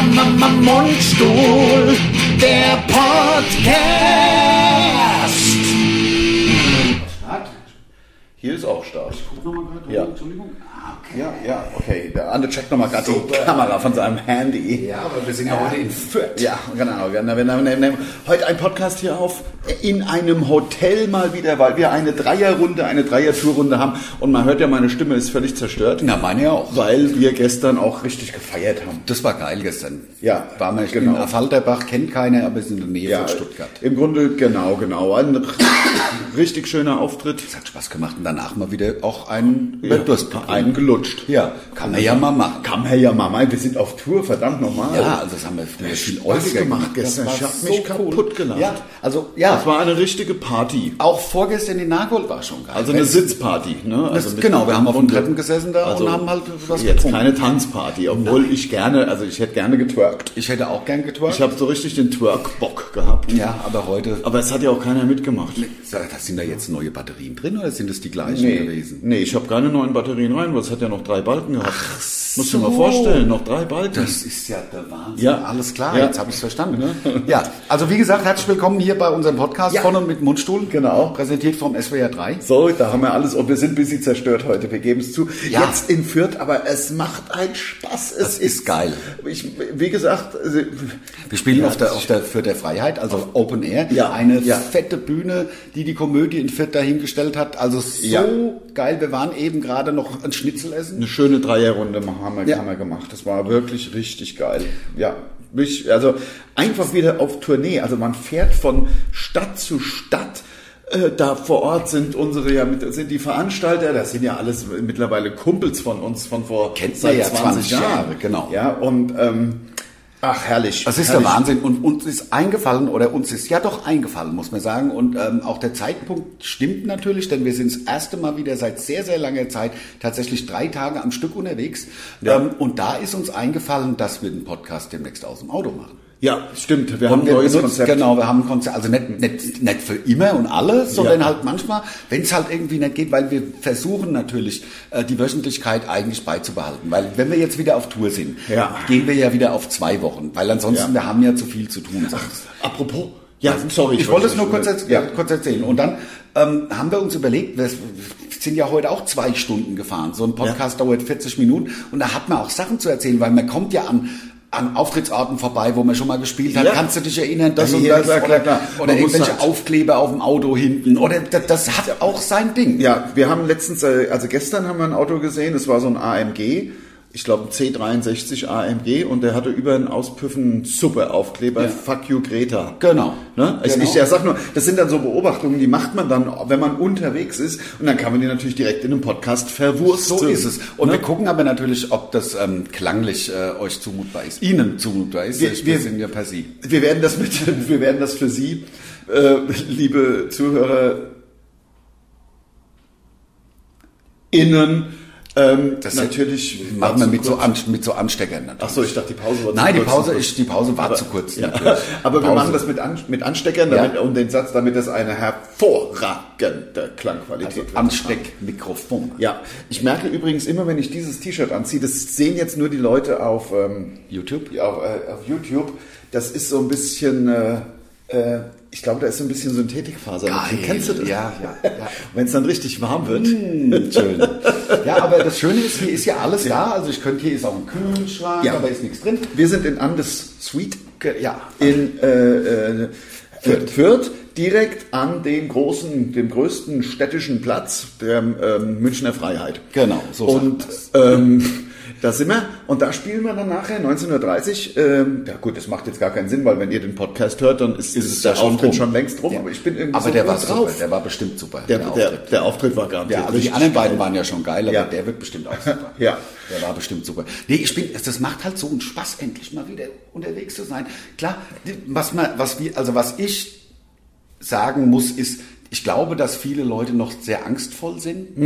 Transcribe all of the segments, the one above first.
Mundstuhl, der Podcast. Hier ist auch Start. Guck nochmal gerade. Ja. Entschuldigung. Okay. Ja, ja, okay. Der Ande checkt nochmal gerade die. Kamera von seinem Handy. Ja, aber wir sind ja heute in Fürth. Ja, genau. Wir nehmen- heute ein Podcast hier auf in einem Hotel mal wieder, weil wir eine Dreierrunde, eine Dreier-Tourrunde haben. Und man hört ja, meine Stimme ist völlig zerstört. Na, meine ja auch. Weil wir gestern auch richtig gefeiert haben. Das war geil gestern. Ja, War man genau. in Affalterbach, kennt keiner, aber ist in der Nähe Ja, von Stuttgart. im Grunde genau, genau. Ein richtig schöner Auftritt. Es hat Spaß gemacht und danach mal wieder auch einen ja. Durst bekommen. einen gelutscht. Ja, kann man ja mal machen. Kann man ja mal meinen, wir sind auf Tour, verdammt nochmal. Ja, also das haben wir früher viel häufiger gemacht gestern. Das Ich war hab mich kaputt gelacht. Ja, also ja, Das war eine richtige Party. auch vorgestern in Nagold war schon geil. Also eine Sitzparty, ne? Also genau, wir haben auf dem und- Treppen gesessen da und haben halt was Jetzt getrunken. keine Tanzparty, obwohl ich gerne, also ich hätte gerne getwerkt. ich hätte auch gern getwerkt. Ich habe so richtig den Twerk-Bock gehabt. ja, aber heute, Aber es hat ja auch keiner mitgemacht. da sind da jetzt neue Batterien drin oder sind es die gleichen gewesen? nee ich habe keine neuen Batterien rein, es hat ja noch drei Balken gehabt. Musst du dir so. mal vorstellen, noch drei Balken. Das ist ja der Wahnsinn. Ja. alles klar, Ja. jetzt habe ich es verstanden. Ja, also wie gesagt, herzlich willkommen hier bei unserem Podcast Ja. von und mit Mundstuhl. Genau. Präsentiert vom SWR 3. So, da haben wir alles und wir sind ein bisschen zerstört heute, wir geben es zu. Ja. Jetzt in Fürth, aber es macht einen Spaß. Es Das ist geil. Ich, wie gesagt, also, Wir spielen auf der, auf der für der Freiheit, also Open Air, Ja, eine fette Bühne, die die Komödie in Fürth dahingestellt hat. Also so geil. Wir waren eben gerade noch ein Schnitzel essen. eine schöne Dreierrunde haben wir, Ja. haben wir gemacht. Das war wirklich richtig geil. Ja, mich, also einfach wieder auf Tournee. Also man fährt von Stadt zu Stadt. Äh, Da vor Ort sind unsere ja mit, sind die Veranstalter, das sind ja alles mittlerweile Kumpels von uns von vor Kennt man ja 20 Jahre, genau. Ja, und ähm, ach herrlich. Das ist herrlich. der Wahnsinn. Und uns ist eingefallen, oder uns ist ja doch eingefallen, muss man sagen. Und ähm, auch der Zeitpunkt stimmt natürlich, denn wir sind das erste Mal wieder seit sehr, sehr langer Zeit tatsächlich drei Tage am Stück unterwegs. Ja. Ähm, und da ist uns eingefallen, dass wir den Podcast demnächst aus dem Auto machen. Ja, stimmt. Wir haben Und ein wir neues benutzen- Konzept. Genau, wir haben ein Konzept, also nicht, nicht, nicht für immer und alles, sondern Ja. halt manchmal, wenn es halt irgendwie nicht geht, weil wir versuchen natürlich, äh, die Wöchentlichkeit eigentlich beizubehalten. Weil wenn wir jetzt wieder auf Tour sind, Ja. gehen wir ja wieder auf zwei Wochen, weil ansonsten, Ja. wir haben ja zu viel zu tun. Apropos. Ja, sorry. ich wollte es nur kurz, erz- ja. kurz erzählen. Und dann ähm, haben wir uns überlegt, wir sind ja heute auch zwei Stunden gefahren. So ein Podcast dauert 40 Minuten und da hat man auch Sachen zu erzählen, weil man kommt ja an an Auftrittsorten vorbei, wo man schon mal gespielt hat. Ja. Kannst du dich erinnern, das Ja, und ja, das? klar, oder klar. oder muss irgendwelche halt- Aufkleber auf dem Auto hinten. Oder das, das hat auch sein Ding. Ja, wir haben letztens, äh, also gestern haben wir ein Auto gesehen, es war so ein AMG, ich glaube ein C63 AMG und der hatte über den Auspüffen super Aufkleber, Ja. Fuck you Greta. Genau. Ne? Ich, Genau. ich ja, sag nur, das sind dann so Beobachtungen, die macht man dann, wenn man unterwegs ist und dann kann man die natürlich direkt in einem Podcast verwursten. So ist es. Und Ne? wir gucken aber natürlich, ob das ähm, klanglich äh, euch zumutbar ist. Ihnen zumutbar ist. Wir- wir sind ja per Sie. Wir werden das mit, wir werden das für Sie, äh, liebe Zuhörer, innen, ähm, Das natürlich Machen wir mit so, kurz. an, mit so Ansteckern. natürlich. Ach so, ich dachte, die Pause war zu Nein, die kurz. Pause, ist, die Pause war zu kurz. Ja. Aber wir machen das mit, An mit Ansteckern Ja. damit, und den Satz, damit das eine hervorragende Klangqualität also. Ansteckmikrofon. Ja, ich merke übrigens immer, wenn ich dieses T-Shirt anziehe, das sehen jetzt nur die Leute auf ähm, YouTube? ja, Auf, äh, auf YouTube. Das ist so ein bisschen, äh, äh, ich glaube, da ist so ein bisschen Synthetikfaser. Geil. Kennst du das? Ja, ja, ja. Wenn es dann richtig warm wird. Hm, Schön. Ja, aber das Schöne ist, hier ist ja alles da. Also ich könnte, hier ist auch ein Kühlschrank, Ja. aber ist nichts drin. Wir sind in Andes Suite Ja. in äh, äh, Fürth. Fürth, direkt an dem großen, dem größten städtischen Platz der ähm, Münchner Freiheit. Genau, so Und ähm, da sind wir und da spielen wir dann nachher 1930. Ähm, ja gut, das macht jetzt gar keinen Sinn, weil wenn ihr den Podcast hört, dann ist, Ist es der ja schon schon längst rum. Ja. Aber ich bin irgendwie Aber so der war drauf. super, der war bestimmt super. Der, der, Auftritt. der Auftritt war garantiert Ja, also die anderen beiden waren ja schon geil, aber Ja. der wird bestimmt auch super. Ja. Der war bestimmt super. Nee, ich bin, das macht halt so einen Spaß, endlich mal wieder unterwegs zu sein. Klar, was man, was wir, also was ich sagen muss, ist, ich glaube, dass viele Leute noch sehr angstvoll sind.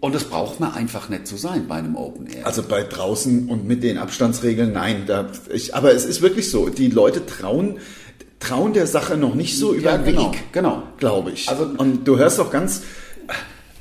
Und das braucht man einfach nicht zu sein bei einem Open Air. Also bei draußen und mit den Abstandsregeln, nein. Da, ich, aber es ist wirklich so, die Leute trauen, trauen der Sache noch nicht so über Ja, den genau, Weg. genau. Glaube ich. Also- und du hörst doch ganz,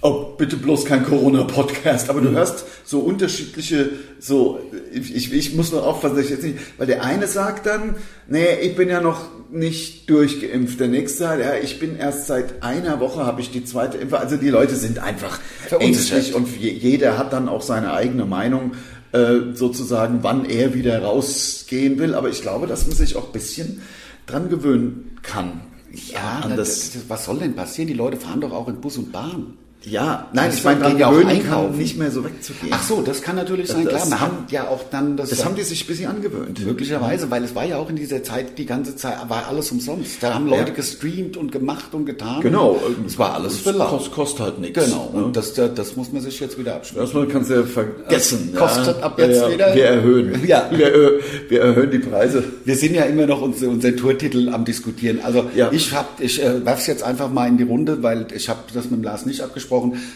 Oh, bitte bloß kein Corona-Podcast. Aber du hörst so unterschiedliche, so, ich, ich muss nur aufpassen, dass ich jetzt nicht, weil der eine sagt dann, nee, ich bin ja noch nicht durchgeimpft. Der nächste sagt, ja, ich bin erst seit einer Woche, habe ich die zweite Impfe. Also die Leute sind einfach ängstlich und je- jeder hat dann auch seine eigene Meinung, äh, sozusagen, wann er wieder rausgehen will. Aber ich glaube, dass man sich auch ein bisschen dran gewöhnen kann. Ja, das, das, was soll denn passieren? Die Leute fahren doch auch in Bus und Bahn. Ja, nein, Das ich meine, dran ja auch einkaufen. nicht mehr so wegzugehen. Ach so, das kann natürlich sein. Das Klar, man haben- ja auch dann das. Das haben die sich ein bisschen angewöhnt. Möglicherweise, weil es war ja auch in dieser Zeit, die ganze Zeit, war alles umsonst. Da haben Leute Ja. gestreamt und gemacht und getan. Genau. Es war alles für kost, kostet halt nichts. Genau. Ne? Und das, das muss man sich jetzt wieder abschließen. Erstmal kannst du ja vergessen. Kostet ja. ab jetzt wir, wieder- Wir erhöhen. Ja. Wir, wir erhöhen die Preise. Wir sind ja immer noch unser, unser Tourtitel am diskutieren. Also Ja. ich hab, ich äh, werf's jetzt einfach mal in die Runde, weil ich habe das mit dem Lars nicht abgesprochen.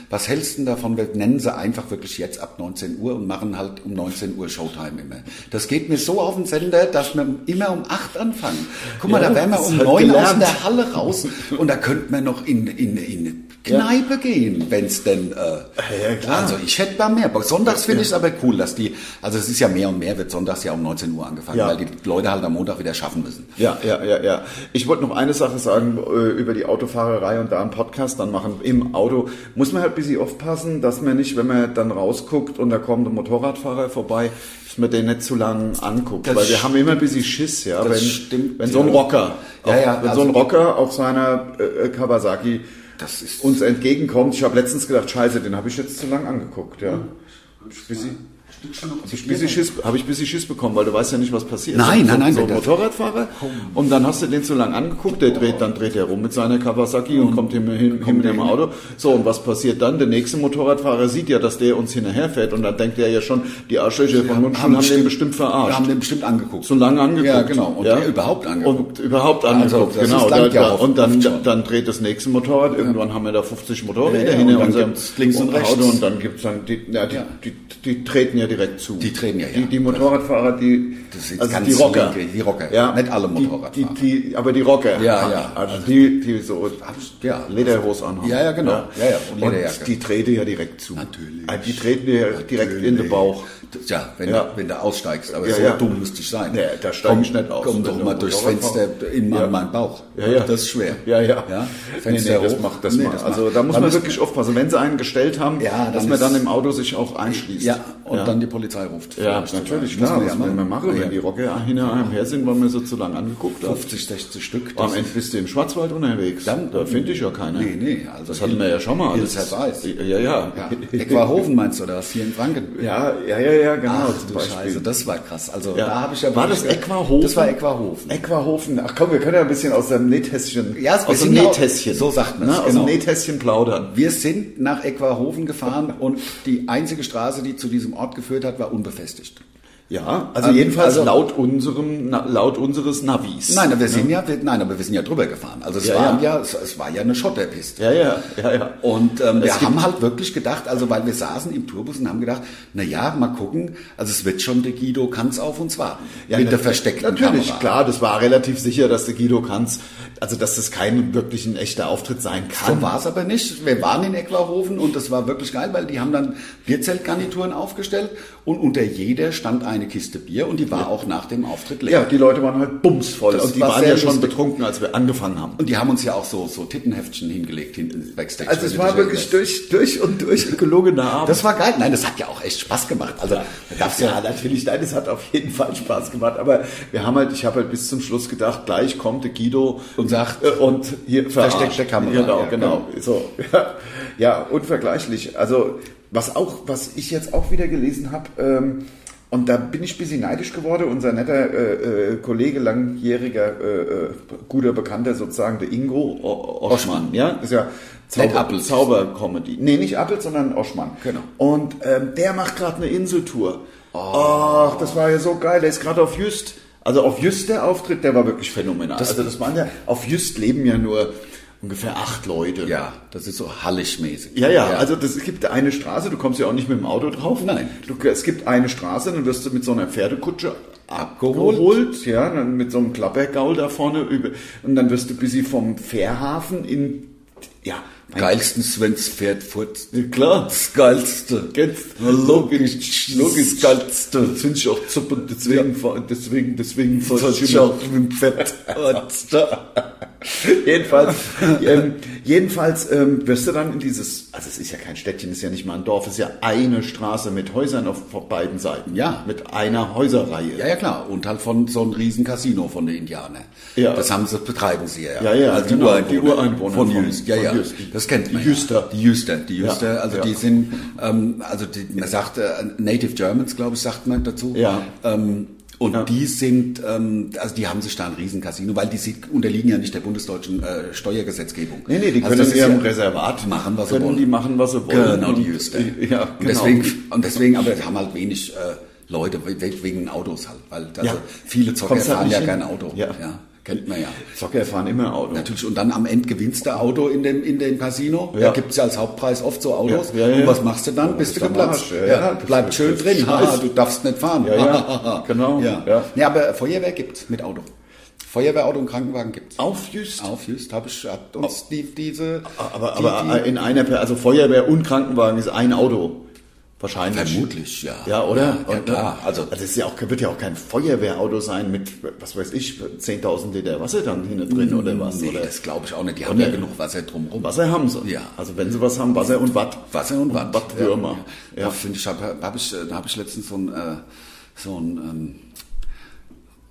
Was hältst du davon? Wir nennen sie einfach wirklich jetzt ab 19 Uhr und machen halt um 19 Uhr Showtime immer. Das geht mir so auf den Sender, dass wir immer um 8 anfangen. Guck mal, Ja, da wären wir um ist halt 9 aus gelernt. der Halle raus und da könnten wir noch in, in, in eine Kneipe gehen, wenn's denn... Äh, ja, klar. Also ich hätte da mehr. Sonntags finde ich es aber cool, dass die... Also es ist ja mehr und mehr, wird sonntags ja um 19 Uhr angefangen, Ja. weil die Leute halt am Montag wieder schaffen müssen. Ja, ja, ja, ja. Ich wollte noch eine Sache sagen äh, über die Autofahrerei und da einen Podcast dann machen im Auto. Muss man halt ein bisschen aufpassen, dass man nicht, wenn man dann rausguckt und da kommt ein Motorradfahrer vorbei, dass man den nicht zu lang anguckt. Das Weil wir haben immer ein bisschen Schiss, ja. Wenn, stimmt, wenn so ein. Rocker, Ja, auf, ja, wenn also- so ein Rocker auf seiner äh, Kawasaki Das ist- uns entgegenkommt. Ich habe letztens gedacht, scheiße, den habe ich jetzt zu lang angeguckt, ja. Bisschen- hab ich ein bisschen Schiss, habe ich ein bisschen Schiss bekommen, weil du weißt ja nicht, was passiert. Nein, so, nein, nein, So ein Motorradfahrer und dann hast du den zu lang angeguckt, der dreht, dann dreht er rum mit seiner Kawasaki und kommt hin, hin, hin mit dem Auto. So, und was passiert dann? Der nächste Motorradfahrer sieht ja, dass der uns hinterherfährt und dann denkt er ja schon, die Arschlöcher von Mundschul haben, den bestimmt verarscht. haben den bestimmt angeguckt. so lange angeguckt. Ja, genau. Und der überhaupt angeguckt. Und überhaupt Also, angeguckt, das genau. Da, ja oft- und dann, dann dreht das nächste Motorrad. Irgendwann haben wir da 50 Motorräder Ja, ja, hinter und unserem links und rechts. Auto und dann gibt's dann die, ja, die, Ja. die, die, treten ja direkt zu. Die treten ja, ja. Die, die Motorradfahrer, die, also die Rocker. linke, die Rocker. Ja. Nicht alle Motorradfahrer. die, die, aber die Rocker. Ja, ja. Also die, die so Ja. Lederhose anhaben. Ja, ja, genau. Ja, ja, und Lederjacke. die treten ja direkt zu. Natürlich. Also Die treten dir direkt in den Bauch. Das- Ja, wenn, Ja. Du, wenn du aussteigst. Aber Ja, so ja. dumm müsste ich sein. Nee, da steige ich nicht aus, Komm doch mal durchs Fenster in meinen, Ja. meinen Bauch. Ja, ja. Das ist schwer. Ja, ja. ja? Nee, Fenster nee, das hoch. macht das Nee, mal. Also da muss man müssen- wirklich aufpassen. Wenn sie einen gestellt haben, dass dann man dann im Auto sich auch einschließt. Ja, und dann die Polizei ruft. Ja, natürlich, klar. Was man will ja man machen, wenn die Rocker hinter einem her sind, weil wir sie zu lange angeguckt haben? 50, 60 Stück. Am das Ende bist du im Schwarzwald unterwegs. Dann- da finde ich ja keiner. Nee, nee, also das hatten wir ja schon mal. Have eyes. Ja, ja. Eckwarhofen meinst du das? Hier in Franken? Ja, ja, ja, ja, genau. Ach zum du Beispiel. Scheiße, das war krass. Also Ja. da habe ich ja War das Eckwarhofen? Das war Eckwarhofen. Eckwarhofen. Ach komm, wir können ja ein bisschen aus dem Nähtässchen, Ja, aus dem Nähtässchen. so sagt man's, ne? Aus genau. dem Nähtässchen plaudern. Wir sind nach Eckwarhofen gefahren und die einzige Straße, die zu diesem Ort geführt hat, war unbefestigt. Ja, also Ähm, jedenfalls also- laut unserem, laut unseres Navis. Nein, aber wir sind ja, wir, nein, aber wir sind ja drüber gefahren. Also es Ja, waren ja. ja, es, es war ja eine Schotterpiste. Ja, ja, ja, ja. Und ähm, wir haben halt wirklich gedacht, also weil wir saßen im Tourbus und haben gedacht, na ja, mal gucken, also es wird schon der Guido Kanz auf uns warten. Ja, mit der versteckten Natürlich, Kamera. klar, das war relativ sicher, dass der Guido Kanz, also dass das kein wirklich ein echter Auftritt sein kann. So war es aber nicht. Wir waren in Eckwarhofen und das war wirklich geil, weil die haben dann Bierzeltgarnituren aufgestellt und unter jeder stand eine Kiste Bier und die war auch nach dem Auftritt leer. Ja, die Leute waren halt bumsvoll Das und die war waren ja schon lustig. betrunken, als wir angefangen haben. Und die haben uns ja auch so, so Tittenheftchen hingelegt hinten Backstage. Also es war wirklich durch, durch und durch gelungener Abend. Das war geil. Nein, das hat ja auch echt Spaß gemacht. Also, da gab's ja, ja, natürlich, nein, es hat auf jeden Fall Spaß gemacht. Aber wir haben halt, ich habe halt bis zum Schluss gedacht, gleich kommt der Guido Und sagt, äh, und hier verarscht. versteckte Kamera. Genau, Ja, genau. So, ja, ja, unvergleichlich. Also was auch, was ich jetzt auch wieder gelesen habe. Ähm, und da bin ich ein bisschen neidisch geworden. Unser netter äh, äh, Kollege, langjähriger, äh, äh, guter Bekannter sozusagen, der Ingo O- Oschmann. Ja, ist ja Zauber. Zaubercomedy. Nee, nicht Appelt, sondern Oschmann. Genau. Und ähm, der macht gerade eine Inseltour. Ach, das war ja so geil. Der ist gerade auf Just. Also auf Just der Auftritt, der war wirklich phänomenal. Das- also das waren ja, auf Just leben ja nur ungefähr acht Leute. ja, das ist so hallig-mäßig. Ja, ja, also das, es gibt eine Straße, du kommst ja auch nicht mit dem Auto drauf. Nein. Du, es gibt eine Straße, dann wirst du mit so einer Pferdekutsche Abgeholt. abgeholt, ja, dann mit so einem Klappergaul da vorne über, und dann wirst du bis sie vom Fährhafen in ja, Geilsten Svens Pferd furzt. Ja, klar. Das Geilste. Jetzt, Logisch, logisch, Das Geilste. finde ich auch super, deswegen, deswegen, deswegen, Das ist ja auch mit dem Pferd. jedenfalls, ähm, jedenfalls ähm, wirst du dann in dieses, also es ist ja kein Städtchen, es ist ja nicht mal ein Dorf, es ist ja eine Straße mit Häusern auf, beiden Seiten. Ja. Mit einer Häuserreihe. Ja, ja, klar. Und halt von so einem riesen Casino von den Indianern. Ja. Das haben sie, betreiben sie ja. Ja, ja, also genau, die Ureinwohner. die Ureinwohner von, von- Jüst. Ja, ja. Jüst. Das kennt man Die Jüster. Ja. Die Jüster. Die Jüster. Ja, also ja. die sind, ähm, also die, man sagt, äh, Native Germans, glaube ich, sagt man dazu. Ja. Ähm, und Ja. die sind, ähm, also die haben sich da ein riesen Casino, weil die sind, unterliegen ja nicht der bundesdeutschen äh, Steuergesetzgebung. Nee, nee, die Also können das in ist ihrem ja- Reservat machen, was sie können wollen. die machen, was sie wollen. Genau, die Und- Jüster. Ja, und genau. deswegen, und deswegen, aber haben halt wenig äh, Leute we- we- wegen Autos halt, weil also Ja. viele Zocker fahren ja hin. kein Auto. Ja. Kennt man ja. Zocker fahren immer Auto. Natürlich, und dann am Ende gewinnst du Auto in dem, in dem Casino. Ja. Da gibt's ja als Hauptpreis oft so Autos. Ja, ja. Und was machst du dann? Bist du geplatzt. Ja, ja, das Bleib ist- schön drin. scheiße. Haha, du darfst nicht fahren. Ja, ja. Genau. Ja. Ja. Aber Feuerwehr gibt's mit Auto. Feuerwehrauto und Krankenwagen gibt's. Auf Jüst. Auf just, hab ich, hat uns die, diese... Aber, die, aber die, in einer, also Feuerwehr und Krankenwagen ist ein Auto. Wahrscheinlich. Vermutlich, ja. Ja, oder? Ja, ja, Und, klar. Also, also es ist ja auch, wird ja auch kein Feuerwehrauto sein mit, was weiß ich, 10.000 Liter Wasser dann hinten drin oder was? Nee, oder? das glaube ich auch nicht. Die haben ja genug Wasser drumherum. Wasser haben sie. Ja. Also wenn sie was haben, Wasser und Watt. Wasser und Watt. Wattwürmer. Ja, Ja. ja. finde ich, habe hab ich, äh, da habe ich letztens so ein, äh, so ein ähm,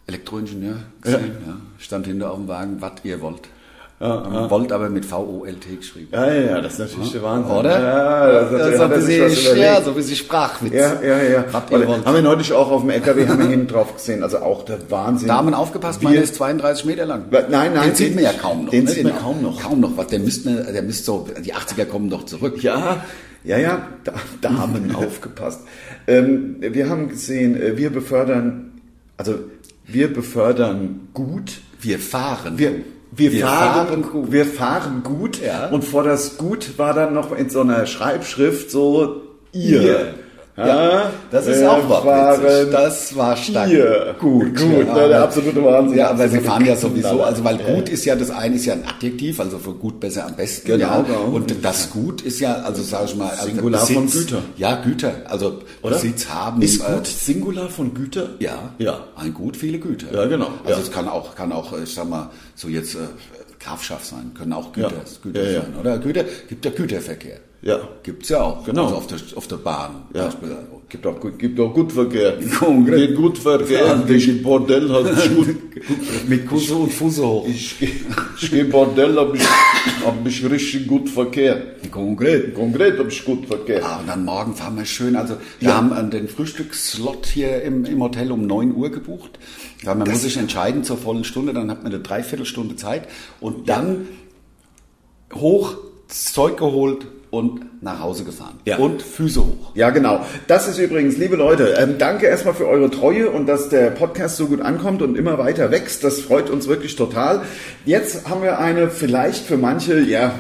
Elektroingenieur gesehen, ja. stand hinter auf dem Wagen, was ihr wollt. Ähm, Wollt aber mit V-O-L-T geschrieben. Ja, ja, ja, das ist natürlich der Wahnsinn. Oder? Ja, das, das, so hat er sich was überlegt. ja, so ein bisschen Sprachwitz. Ja, ja, ja. Haben wir neulich auch auf dem LKW haben wir hinten drauf gesehen. Also auch der Wahnsinn. Damen aufgepasst, Wir- meiner ist 32 Meter lang. Nein, nein, den sieht man ja kaum noch. den ne? sieht man kaum noch. Kaum noch. Was, der müsste, der müsste so, die 80er kommen doch zurück. Ja, ja, ja, da, Damen aufgepasst. Ähm, wir haben gesehen, äh, wir befördern, also wir befördern gut. Wir fahren. Wir, wir, Wir fahren, fahren gut. Wir fahren gut. Ja. Und vor das Gut war dann noch in so einer Schreibschrift so ihr. Ihr. Ja, das ist wir auch wortwitzig. fahren Das war stark. Ihr. Gut, gut. Ja, ne, der absolute Wahnsinn. Ja, aber sie fahren ja sowieso, also weil Ja. gut ist ja das eine ist ja ein Adjektiv, also für gut besser am besten. Genau, genau. Und das gut ist ja, also sage ich mal, also Singular von Güter. Ja, Güter. Also Oder? Besitz haben. Ist äh, gut Singular von Güter? Ja, Ja. ein Gut, viele Güter. Ja, genau. Also es kann auch, kann auch, ich sag mal, so jetzt äh, Grafschaft sein, können auch Güter, Ja. Güter Ja, sein. Oder Güter, gibt ja Güterverkehr. Ja. Gibt's ja auch. Genau. Also auf der, auf der Bahn. Ja. Beispiel. Gibt auch, gut- gibt auch Gutverkehr. Konkret. Geht Gutverkehr. Ich im Bordell hat gut. Mit Kusse und Fuße hoch. Ich, ich gehe Bordell, hab ich, hab ich richtig gut Verkehr. Konkret. Konkret hab ich gut Verkehr. Ah, und dann morgen fahren wir schön. Also wir Ja. haben äh, den Frühstücksslot hier im, im Hotel um 9 Uhr gebucht. Weil man muss sich entscheiden zur vollen Stunde, dann hat man eine Dreiviertelstunde Zeit und dann hoch, das Zeug geholt und nach Hause gefahren. Ja. Und Füße hoch. Ja, genau. Das ist übrigens, liebe Leute, ähm, danke erstmal für eure Treue und dass der Podcast so gut ankommt und immer weiter wächst. Das freut uns wirklich total. Jetzt haben wir eine vielleicht für manche, ja,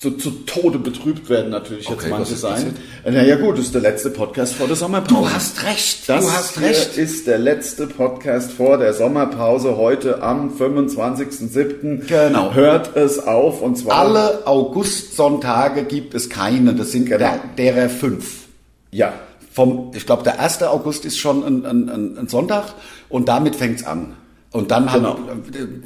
zu, zu Tode betrübt werden natürlich jetzt Okay, manche was ist sein. Naja gut, das ist der letzte Podcast vor der Sommerpause. Du hast recht. Das du hast hier recht. ist der letzte Podcast vor der Sommerpause heute am 25.07. Genau. Hört es auf und zwar Alle Augustsonntage gibt es keine. Das sind Genau. der, derer fünf. Ja. Vom, ich glaube, der 1. August ist schon ein, ein, ein, ein Sonntag und damit fängt's an. Und dann Genau.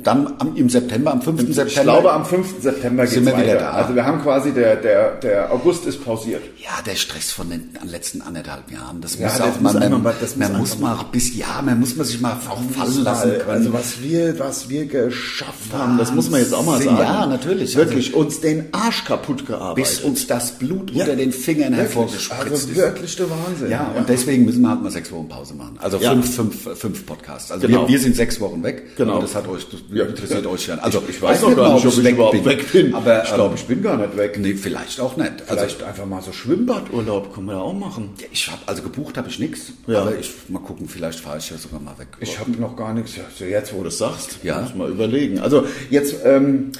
dann am, im September, am 5. September. Ich glaube, am 5. September wir wieder weiter. da. Also wir haben quasi der, der, der August ist pausiert. Ja, der Stress von den letzten anderthalb Jahren. Das Ja, muss das auch muss man, mal- das muss man muss mal auch bis, ja, man muss man sich mal auch fallen lassen können. Also was wir, was wir geschafft haben, das muss man jetzt auch mal Wahnsinn. sagen. Ja, natürlich. Wirklich, uns den Arsch kaputt gearbeitet. bis uns das Blut Ja. unter den Fingern hervorgespritzt also ist. wirklich der Wahnsinn. Ja, und deswegen müssen wir halt mal sechs Wochen Pause machen. Also Ja. fünf, fünf, fünf Podcasts. Also Genau. wir, wir sind sechs Wochen weg. Genau. Und das hat euch, das Ja. interessiert euch ja. Also ich, ich weiß noch gar nicht, ob ich überhaupt weg bin. Aber ich glaube, ähm, ich bin gar nicht weg. nee, vielleicht auch nicht. Also Vielleicht einfach mal so Schwimmbadurlaub können wir ja auch machen. ich habe also gebucht habe ich nichts. Ja. Aber ich mal gucken, vielleicht fahre ich ja sogar mal weg. Ich habe noch gar nichts. Ja, so jetzt, wo du es sagst, Ja. muss mal überlegen. Also jetzt, ähm,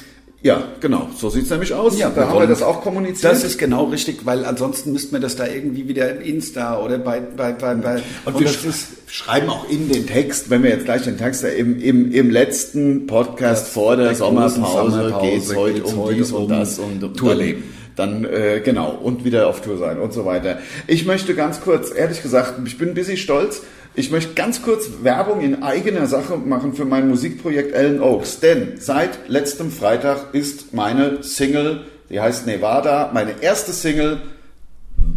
Ja, genau. So sieht's nämlich aus. Ja, da wir haben wir das auch kommuniziert. Das ist genau richtig, weil ansonsten müssten wir das da irgendwie wieder im Insta oder bei, bei, bei, bei und wir das sch schreiben auch in den Text, wenn wir jetzt gleich den Text im, im, im letzten Podcast vor der der Sommerpause, Sommerpause geht's heute geht's um dies und um das und um Tourleben. Dann, dann äh, genau und wieder auf Tour sein und so weiter. Ich möchte ganz kurz, ehrlich gesagt, ich bin ein bisschen stolz. Ich möchte ganz kurz Werbung in eigener Sache machen für mein Musikprojekt Ellen Oaks, denn seit letztem Freitag ist meine Single, die heißt Nevada, meine erste Single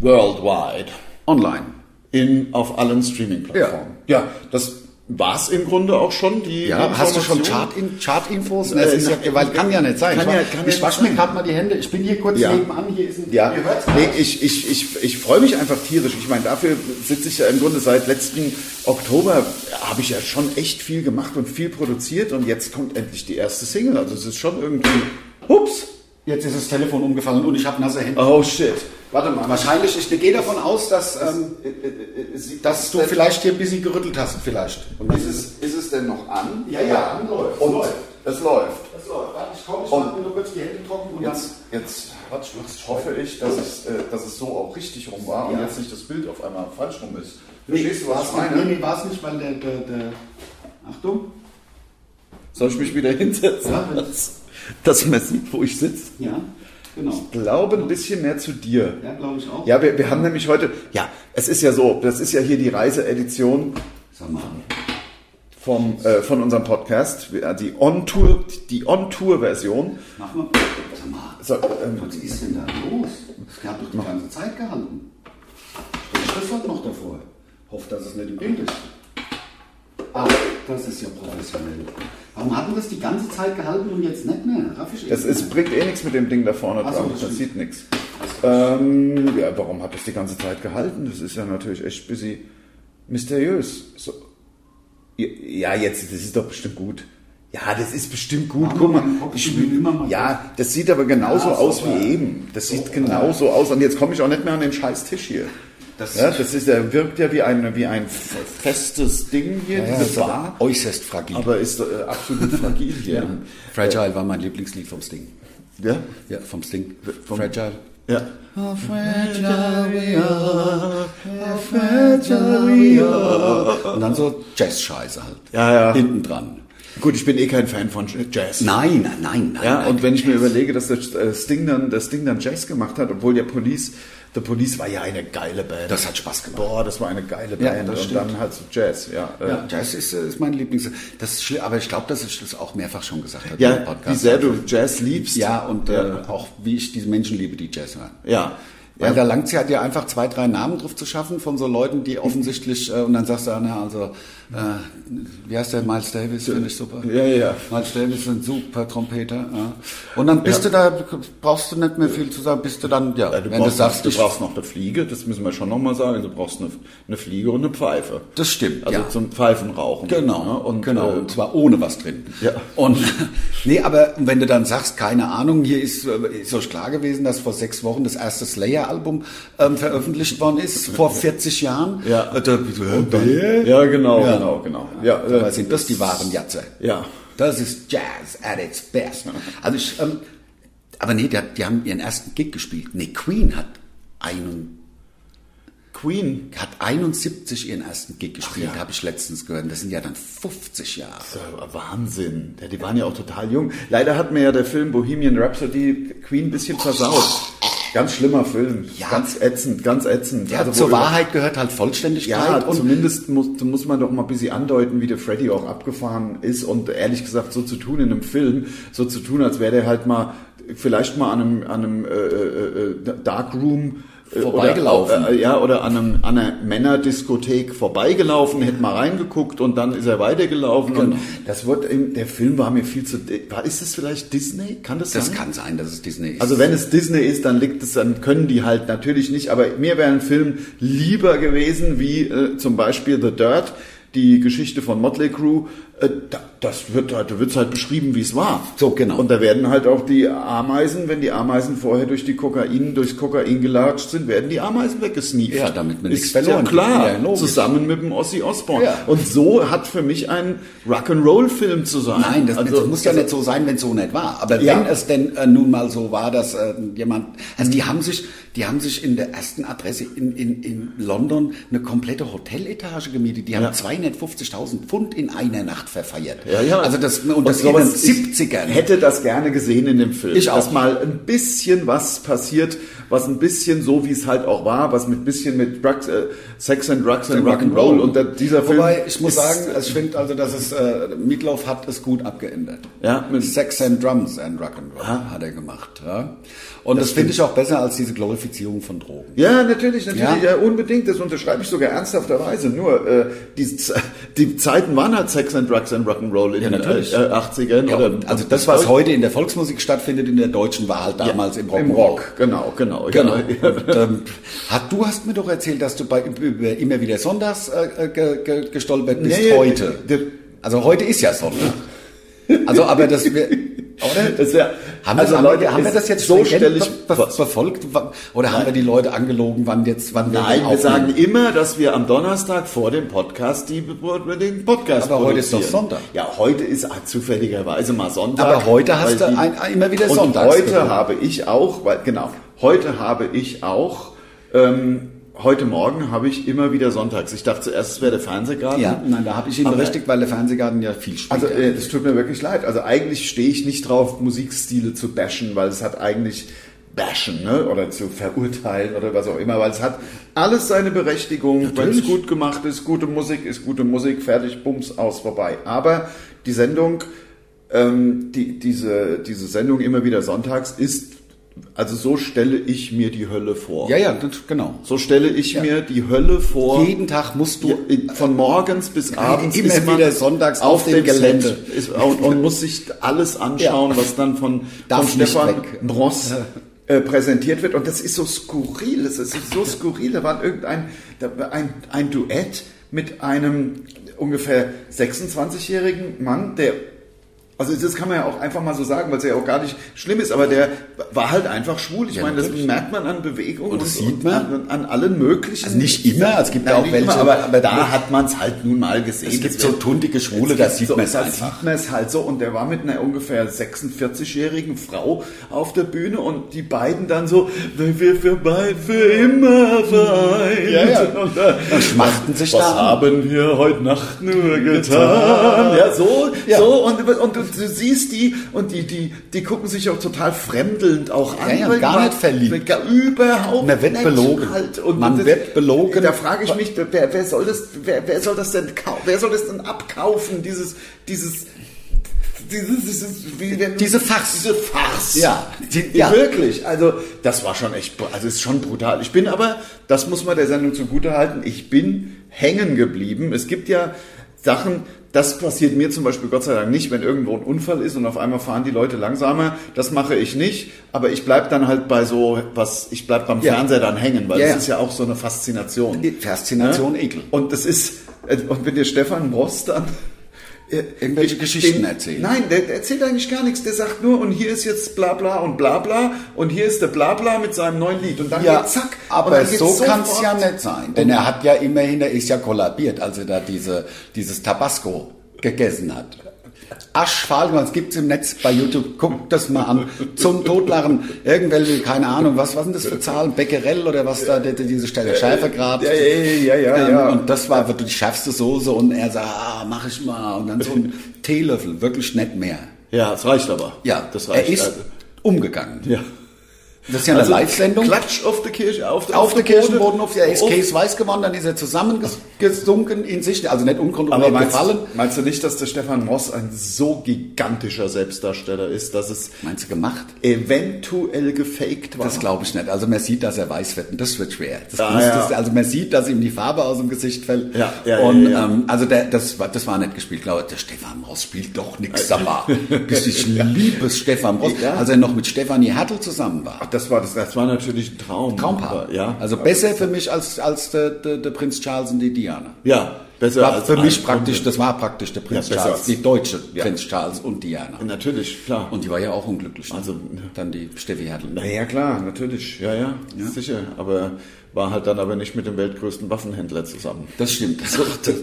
worldwide online. in, auf allen Streaming-Plattformen. Ja. das war's im Grunde auch schon. Die Ja, hast du schon Information. Chart-In- Chart-Infos? Äh, das ist ja, na, weil kann ja nicht sein. kann ich ja- kann ich nicht wasche mir gerade mal die Hände. Ich bin hier kurz Ja. nebenan. Hier ist ein, Ja, ihr hört's nee, ich, ich, ich, ich freue mich einfach tierisch. Ich meine, dafür sitze ich ja im Grunde seit letzten Oktober, habe ich ja schon echt viel gemacht und viel produziert und jetzt kommt endlich die erste Single. Also es ist schon irgendwie, hups, Jetzt ist das Telefon umgefallen und ich habe nasse Hände. oh shit. Warte mal, Wahrscheinlich, ich gehe davon aus, dass, ähm, dass du vielleicht hier ein bisschen gerüttelt hast, vielleicht. Und ist es, ist es denn noch an? Ja, ja, läuft, Und läuft. es läuft. Das läuft. Warte, ich komme, ich Und- mache mir nur kurz die Hände trocken und Jetzt, jetzt hoffe ich, dass es, äh, dass es so auch richtig rum war und Ja. jetzt nicht das Bild auf einmal falsch rum ist. Nee, Verstehst du, was ich meine? Nee, nee, war es nicht, weil der, der, der Achtung. Soll ich mich wieder hinsetzen? Ja. Dass, man sieht, wo ich sitze. Ja, genau. Ich glaube ein bisschen mehr zu dir. Ja, glaube ich auch. Ja, wir, wir haben nämlich heute, ja, es ist ja so, das ist ja hier die Reiseedition vom, äh, von unserem Podcast, Wir- die On-Tour, die On-Tour-Version. Mach mal. Sag mal. So, ähm, Was ist denn da los? Das hat doch die ganze Zeit gehalten. Steht Schlüssel noch davor. Hofft, dass es nicht im Bild ist. Das ist ja professionell. Warum hat denn das die ganze Zeit gehalten und jetzt nicht mehr? Das ist, bringt eh nichts mit dem Ding da vorne Ach so, dran, das das sieht nichts. Ähm, ja, warum hat das die ganze Zeit gehalten? Das ist ja natürlich echt ein bisschen mysteriös. So. Ja, jetzt, das ist doch bestimmt gut. Ja, das ist bestimmt gut. Guck mal ich, will immer mal ja, das sieht aber genauso Ja, aus wie eben. Das sieht genauso aus. Und jetzt komme ich auch nicht mehr an den scheiß Tisch hier. Das- ja, das ist, der wirkt ja wie ein, wie ein festes Ding hier, Ja, diese Bar. äußerst fragil. Aber ist äh, absolut fragil hier. ja. Fragile war mein Lieblingslied vom Sting. Ja? Ja, vom Sting. Vom- Fragile. Ja. Und dann so Jazz-Scheiße halt. Ja, ja. Hinten dran. Gut, ich bin eh kein Fan von Jazz. Nein, nein, nein. Ja, nein, und wenn ich mir Jazz. überlege, dass das äh, Sting dann, das Sting dann Jazz gemacht hat, obwohl der Police, The Police war ja eine geile Band. Das hat Spaß gemacht. Boah, das war eine geile Ja, Band. das und stimmt. dann halt so Jazz, ja. äh, Ja, Jazz ist, äh, ist mein Lieblings. Das ist schli- aber ich glaube, dass ich das auch mehrfach schon gesagt habe Ja, im wie sehr du Jazz liebst. Ja, und Ja. Äh, auch wie ich diese Menschen liebe, die Jazz hören. Ja. Weil Ja. da langt es ja dir einfach zwei, drei Namen drauf zu schaffen von so Leuten, die offensichtlich, äh, und dann sagst du, ah, na, also, äh, wie heißt der, Miles Davis, finde ich super. Ja, ja. Miles Davis ist ein super Trompeter. Ja. Und dann bist du da, brauchst du nicht mehr viel zu sagen, bist du dann, ja, Ja, du, wenn du brauchst, sagst, du brauchst noch eine Fliege, das müssen wir schon nochmal sagen. Du brauchst eine, eine Fliege und eine Pfeife. das stimmt, Also ja. zum Pfeifenrauchen. Genau, Ja, und, genau. Äh, und zwar ohne was drin. Ja. Und nee, aber wenn du dann sagst, keine Ahnung, hier ist, äh, ist euch klar gewesen, dass vor sechs Wochen das erste Slayer-Album ähm, veröffentlicht worden ist, vor 40 Jahren. Ja. Äh, da, äh, ja, genau, Ja. genau, genau. Ja, Dabei äh, sind das die wahren Jatze. Ja. Das ist Jazz at its best. Also ich, ähm, aber nee, die, die haben ihren ersten Gig gespielt. Nee, Queen hat einen, Queen. hat 71 ihren ersten Gig gespielt, ja. habe ich letztens gehört. Das sind ja dann 50 Jahre. Ja, Wahnsinn. Ja, die waren ja auch total jung. Leider hat mir ja der Film Bohemian Rhapsody Queen ein bisschen versaut. Ganz schlimmer Film. Ja. Ganz ätzend, ganz ätzend. Ja, Also, zur Wahrheit gehört halt Vollständigkeit. Ja, zumindest muss, muss man doch mal ein bisschen andeuten, wie der Freddy auch abgefahren ist und ehrlich gesagt so zu tun in einem Film, so zu tun, als wäre der halt mal vielleicht mal an einem, an einem äh, äh, äh, Darkroom äh, Vorbeigelaufen. Oder, äh, ja, oder an, einem, an einer Männerdiskothek vorbeigelaufen, hätte mal reingeguckt und dann ist er weitergelaufen. Und Genau. das wird, im- der Film war mir viel zu, war, ist das vielleicht Disney? Kann das, das sein? kann sein, dass es Disney ist. Also wenn es Disney ist, dann liegt es, dann können die halt natürlich nicht. Aber mir wäre ein Film lieber gewesen wie äh, zum Beispiel The Dirt, die Geschichte von Motley Crue, äh, das wird halt, da wird's halt beschrieben, wie es war. So, genau. Und da werden halt auch die Ameisen, wenn die Ameisen vorher durch die Kokain, durchs Kokain gelatscht sind, werden die Ameisen weggesneakt. Ja, damit man nichts verloren ja klar. Ja, zusammen mit dem Ossi Osbourne. Ja. Und so hat für mich ein Rock'n'Roll-Film zu sein. Nein, das, also, das muss ja nicht so sein, wenn es so nicht war. Aber Ja. wenn es denn äh, nun mal so war, dass äh, jemand, also die haben sich, die haben sich in der ersten Adresse in, in, in London eine komplette Hoteletage gemietet. Die haben Ja. 250.000 Pfund in einer Nacht verfeiert. Ja, ja. Also das und, das in den 70ern. Ich hätte das gerne gesehen in dem Film. Ich auch. Dass mal ein bisschen was passiert, was ein bisschen so, wie es halt auch war, was mit bisschen mit Drugs, äh, Sex and Drugs and Rock'n'Roll und da, dieser Film. Wobei, ich muss sagen, also ich finde also, dass es, äh, Meatloaf hat es gut abgeändert. Ja, mit- Sex and Drums and Rock'n'Roll hat er gemacht. Ja. Und das, finde ich auch besser als diese Glorifizierung von Drogen. Ja, natürlich, natürlich, Ja. ja, unbedingt. Das unterschreibe ich sogar ernsthafterweise. Nur äh, die, die Zeiten waren halt Sex and Drugs and Rock'n'Roll in Ja, den natürlich. äh, 80ern. Ja, oder, also das, was heute in der Volksmusik stattfindet, in der deutschen, war halt damals im Rock. Im Rock, genau, genau. Genau. Ja. Und, ähm, hat, du hast mir doch erzählt, dass du bei über immer wieder sonntags äh, ge, ge, gestolpert bist Nee, heute. Also heute ist ja Sonntag. Also aber das wir, oder? Das wär, Haben, wir, haben, wir, haben wir das jetzt so stelle ich be- be- verfolgt? Oder haben wir die Leute angelogen, wann jetzt, wann wir Nein, wir sagen immer, dass wir am Donnerstag vor dem Podcast die, den Podcast Aber heute ist doch. Sonntag. Ja, heute ist ah, zufälligerweise mal Sonntag. Aber heute hast du ein, immer wieder und Sonntags. heute habe ich auch, weil, genau, heute habe ich auch, ähm, heute Morgen habe ich immer wieder Sonntags. Ich dachte zuerst, es wäre der Fernsehgarten. Ja, nein, da habe ich ihn Aber- berichtigt, weil der Fernsehgarten ja viel spielt. Also äh, es tut mir wirklich leid. Also eigentlich stehe ich nicht drauf, Musikstile zu bashen, weil es hat eigentlich bashen ne? oder zu verurteilen oder was auch immer, weil es hat alles seine Berechtigung. Wenn es gut gemacht ist, gute Musik ist gute Musik, fertig, bums, aus, vorbei. Aber die Sendung, ähm, die, diese, diese Sendung immer wieder sonntags ist, also so stelle ich mir die Hölle vor. ja, ja, das, genau. So stelle ich mir die Hölle vor. Jeden Tag musst du Ja, von morgens bis abends immer ist wieder sonntags auf dem dem Gelände. Ist, und, und muss sich alles anschauen, Ja. was dann von, Darf von Stefan. Bross äh, präsentiert wird. Und das ist so skurril. Das ist so skurril. Da war irgendein da war ein, ein Duett mit einem ungefähr 26-jährigen Mann, der also das kann man ja auch einfach mal so sagen, weil es ja auch gar nicht schlimm ist, aber der war halt einfach schwul. Ich Ja, meine, das natürlich. merkt man an Bewegung Und das sieht man. an, an allen möglichen. Also nicht immer, es gibt ja auch welche, immer, aber, aber da hat man es halt nun mal gesehen. Es gibt Das so tuntige Schwule, da sieht so, man es da einfach. sieht man es halt so. Und der war mit einer ungefähr 46-jährigen Frau auf der Bühne und die beiden dann so, wenn wir für, bei, für immer vereint. Ja, ja. Und da, Dann schmachten sich was da an. haben wir heute Nacht nur getan? Ja, so, Ja. so. Und, und du, du siehst die und die, die, die gucken sich auch total fremdelnd auch an. Ja, gar nicht verliebt. Gar, überhaupt Man wird belogen. Halt. Und Man das- wird belogen. Da frage ich mich, wer, wer soll das, wer, wer soll das denn, wer soll das denn abkaufen? Dieses, dieses, dieses, dieses wie, wenn- Diese Farce. Diese Farce. Ja. Die, Ja. Wirklich. Also, das war schon echt, also ist schon brutal. Ich bin aber, das muss man der Sendung zugute halten, ich bin hängen geblieben. Es gibt ja Sachen, das passiert mir zum Beispiel Gott sei Dank nicht, wenn irgendwo ein Unfall ist und auf einmal fahren die Leute langsamer. Das mache ich nicht, aber ich bleib dann halt bei so was, ich bleib beim Ja. Fernseher dann hängen, weil Ja, das ja. ist ja auch so eine Faszination. Faszination, Ne? Ekel. Und das ist, äh, und wenn dir Stefan Ross dann Irgendwelche den- Geschichten erzählen. Nein, der, der erzählt eigentlich gar nichts. Der sagt nur, und hier ist jetzt bla bla und bla bla und hier ist der bla bla mit seinem neuen Lied. Und dann Ja, geht zack. aber so kann es ja nicht sein. Denn er hat ja immerhin, er ist ja kollabiert, als er da diese, dieses Tabasco gegessen hat. Aschfahl, was gibt's im Netz bei YouTube? Guckt das mal an. Zum Totlachen. Irgendwelche, keine Ahnung, was, was sind das für Zahlen? Becquerel oder was da, die- diese Stelle, Schärfegrad. Ja, ja, ja, ja, Ähm, ja. Und das war wirklich die schärfste Soße und er sagt, ah, mach ich mal. Und dann so ein Teelöffel, wirklich nicht mehr. Ja, das reicht aber. Ja, das reicht. er ist also. umgegangen. Ja. Das ist ja eine Also, Live-Sendung. Klatsch auf der Kirche, auf, Auf der Kirchenboden, auf der ist auf- Case weiß geworden, dann ist er zusammengesunken in sich, also nicht Aber unkontrolliert meinst, gefallen. meinst du nicht, dass der Stefan Moss ein so gigantischer Selbstdarsteller ist, dass es Meinst du gemacht? eventuell gefaked war? Das glaube ich nicht. Also man sieht, dass er weiß wird und das wird schwer. Das Ah, ja. das, also man sieht, dass ihm die Farbe aus dem Gesicht fällt. Ja, ja, und ja, ja. Ähm, also der, das, war, das war nicht gespielt. Ich glaube, der Stefan Ross spielt doch nix, sag mal. Ich liebe es, Stefan Ross. Als er noch mit Stefanie Hertel zusammen war. Ach, das war, das, das war natürlich ein Traum. Traumpaar. Aber, Ja. Also besser für mich als, als der, der, der Prinz Charles und die Diana. Ja. Besser war als für mich praktisch, das war praktisch der Prinz Ja, Charles, als- die deutsche Ja. Prinz Charles und Diana. Natürlich, klar. Und die war ja auch unglücklich. ne? Also, dann die Steffi Hertel. Naja, klar, natürlich. Ja, ja, sicher. Aber war halt dann aber nicht mit dem weltgrößten Waffenhändler zusammen. Das stimmt. So, das,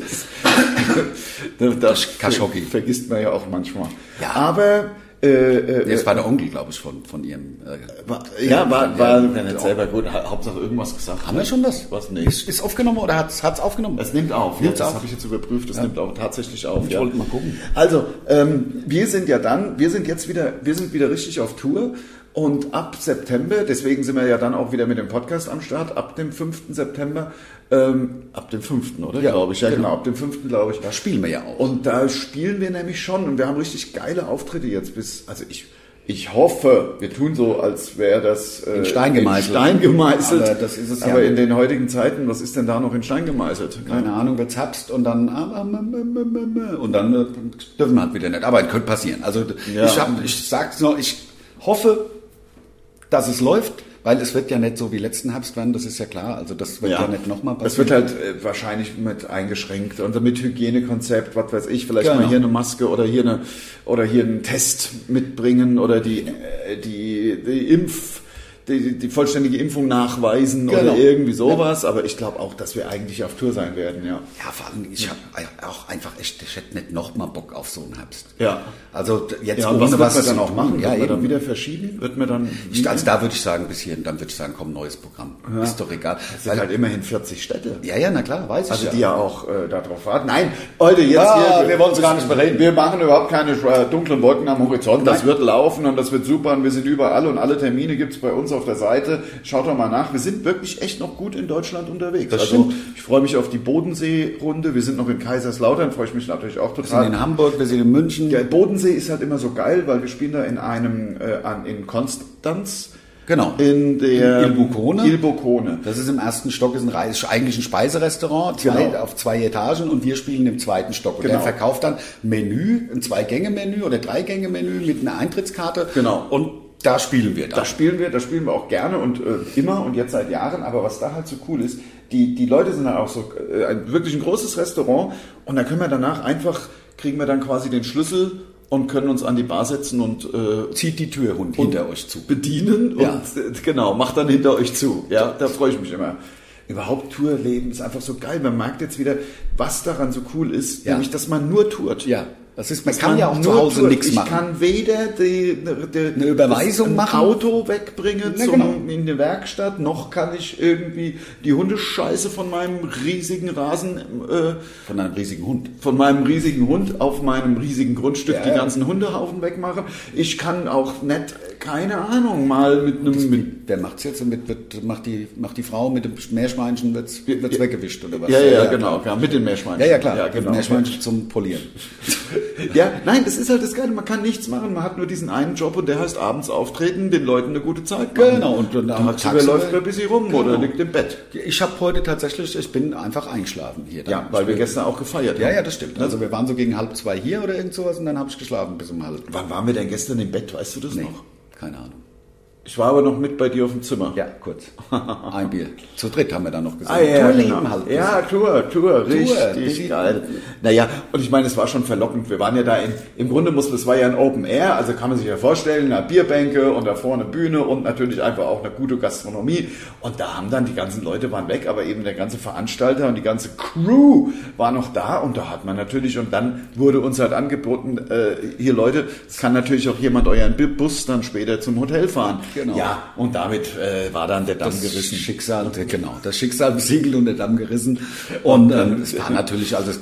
das, das Khashoggi. vergisst man ja auch manchmal. Ja. Aber äh, äh, Das war der Onkel, glaube ich, von, von ihrem. Äh, war, ja, war, war ja, ja, nicht selber gut. Ha- Hauptsache irgendwas gesagt. Haben wir schon das? Was? Nee. Ist, ist aufgenommen oder hat es aufgenommen? Es nimmt auf. Nimmt's ja, das habe ich jetzt überprüft. Das nimmt auch tatsächlich auf. Ich ja. wollte mal gucken. Also, ähm, wir sind ja dann, wir sind jetzt wieder, wir sind wieder richtig auf Tour. Und ab September, deswegen sind wir ja dann auch wieder mit dem Podcast am Start, ab dem 5. September, ähm, ab dem 5. oder? Ja, glaube ich. Ja, genau. genau, ab dem 5. glaube ich. Da spielen wir ja auch. Und da spielen wir nämlich schon und wir haben richtig geile Auftritte jetzt bis, also ich, ich hoffe, wir tun so, als wäre das äh, In Stein gemeißelt. In Stein gemeißelt. Aber das ist es ja Aber nicht. in den heutigen Zeiten, was ist denn da noch in Stein gemeißelt? Keine Ahnung, wird's Herbst und dann und dann äh, dürfen wir halt wieder nicht. Aber es könnte passieren. Also Ja. ich, hab, ich sag's nur, ich hoffe, dass es läuft, weil es wird ja nicht so wie letzten Herbst werden, das ist ja klar. Also das wird ja, nicht nochmal passieren. wird halt äh, wahrscheinlich mit eingeschränkt und mit Hygienekonzept, was weiß ich, vielleicht Genau. mal hier eine Maske oder hier eine oder hier einen Test mitbringen oder die äh, die, die Impf die, die vollständige Impfung nachweisen Genau. oder irgendwie sowas, aber ich glaube auch, dass wir eigentlich auf Tour sein werden, ja. Ja, vor allem, ich habe auch einfach echt, ich hätte nicht nochmal Bock auf so einen Herbst. Ja. Also jetzt Ja, ohne was was man dann auch machen? Ja, wird man dann eben. wieder verschieben? Wird man dann Ich, also da würde ich sagen, bis hierhin, dann würde ich sagen, komm, neues Programm. Ist doch egal. das sind halt immerhin 40 Städte. ja, ja, na klar, weiß Also ich die ja. ja auch äh, darauf warten. Nein, Leute, jetzt Ah, hier. wir wollen es gar nicht bereden. Wir machen überhaupt keine äh, dunklen Wolken am Horizont. Das wird laufen und das wird super und wir sind überall und alle Termine gibt's bei uns auf der Seite. Schaut doch mal nach. Wir sind wirklich echt noch gut in Deutschland unterwegs. Das also stimmt. ich freue mich auf die Bodensee-Runde. Wir sind noch in Kaiserslautern, freue ich mich natürlich auch Wir sind total. in Hamburg, wir sind in München. Der Bodensee ist halt immer so geil, weil wir spielen da in einem äh, an, in Konstanz. Genau. In der Il Bucone. Il Bucone. Das ist im ersten Stock, ist ein Reis, eigentlich ein Speiserestaurant, zwei, Genau. auf zwei Etagen und wir spielen im zweiten Stock. Und Genau. der verkauft dann Menü, ein Zwei-Gänge-Menü oder Drei-Gänge-Menü mit einer Eintrittskarte. Genau. Und da spielen wir dann. Da spielen wir, da spielen wir auch gerne und äh, immer und jetzt seit Jahren. Aber was da halt so cool ist, die, die Leute sind dann auch so äh, ein, wirklich ein großes Restaurant und da können wir danach einfach, kriegen wir dann quasi den Schlüssel und können uns an die Bar setzen und äh, Zieht die Tür und hinter euch zu. bedienen Ja. und äh, genau, macht dann hinter euch zu. Ja, da freue ich mich immer. Überhaupt Tourleben ist einfach so geil. Man merkt jetzt wieder, was daran so cool ist, Ja. nämlich, dass man nur tourt. Ja, das ist, man kann ja auch zu Hause nichts ich machen. kann weder die, die, Eine Überweisung ein machen. Auto wegbringen Ja, zum, genau. in die Werkstatt, noch kann ich irgendwie die Hundescheiße von meinem riesigen Rasen, äh, Von einem riesigen Hund. von meinem riesigen Hund auf meinem riesigen Grundstück Ja, die ja. ganzen Hundehaufen wegmachen. Ich kann auch nicht, keine Ahnung, mal mit einem, mit, Wer macht's jetzt? Mit, wird, macht, die, macht die Frau mit dem Meerschweinchen wird's, wird's weggewischt oder was? ja, ja, ja, genau, ja, mit den Meerschweinchen. Ja, ja, klar. Ja, genau. Meerschweinchen zum Polieren. Ja, nein, das ist halt das Geile. Man kann nichts machen. Man hat nur diesen einen Job und der heißt abends auftreten, den Leuten eine gute Zeit machen. Genau, und dann tagsüber läuft man ein bisschen rum Genau. oder liegt im Bett. Ich habe heute tatsächlich, ich bin einfach eingeschlafen hier. dann. Ja, weil wir gestern auch gefeiert Ja, haben. ja, das stimmt. Also wir waren so gegen halb zwei hier oder irgend sowas und dann habe ich geschlafen bis um halb. Wann waren wir denn gestern im Bett? Weißt du das Nee, noch? keine Ahnung. Ich war aber noch mit bei dir auf dem Zimmer. Ja, kurz. Ein Bier. Zu dritt haben wir dann noch gesagt. Ah, ja, Tourleben genau. halt. ja, Tour, Tour, richtig richtig. geil. Naja, und ich meine, es war schon verlockend. Wir waren ja da in, im Grunde muss, es war ja ein Open Air, also kann man sich ja vorstellen, eine Bierbänke und da vorne Bühne und natürlich einfach auch eine gute Gastronomie. Und da haben dann die ganzen Leute waren weg, aber eben der ganze Veranstalter und die ganze Crew war noch da und da hat man natürlich, und dann wurde uns halt angeboten, äh, hier Leute, es kann natürlich auch jemand euren Bu- Bus dann später zum Hotel fahren. Genau. Ja, und damit äh, war dann der Damm das gerissen. Schicksal, genau, das Schicksal besiegelt und der Damm gerissen. Und ähm, es war natürlich, also es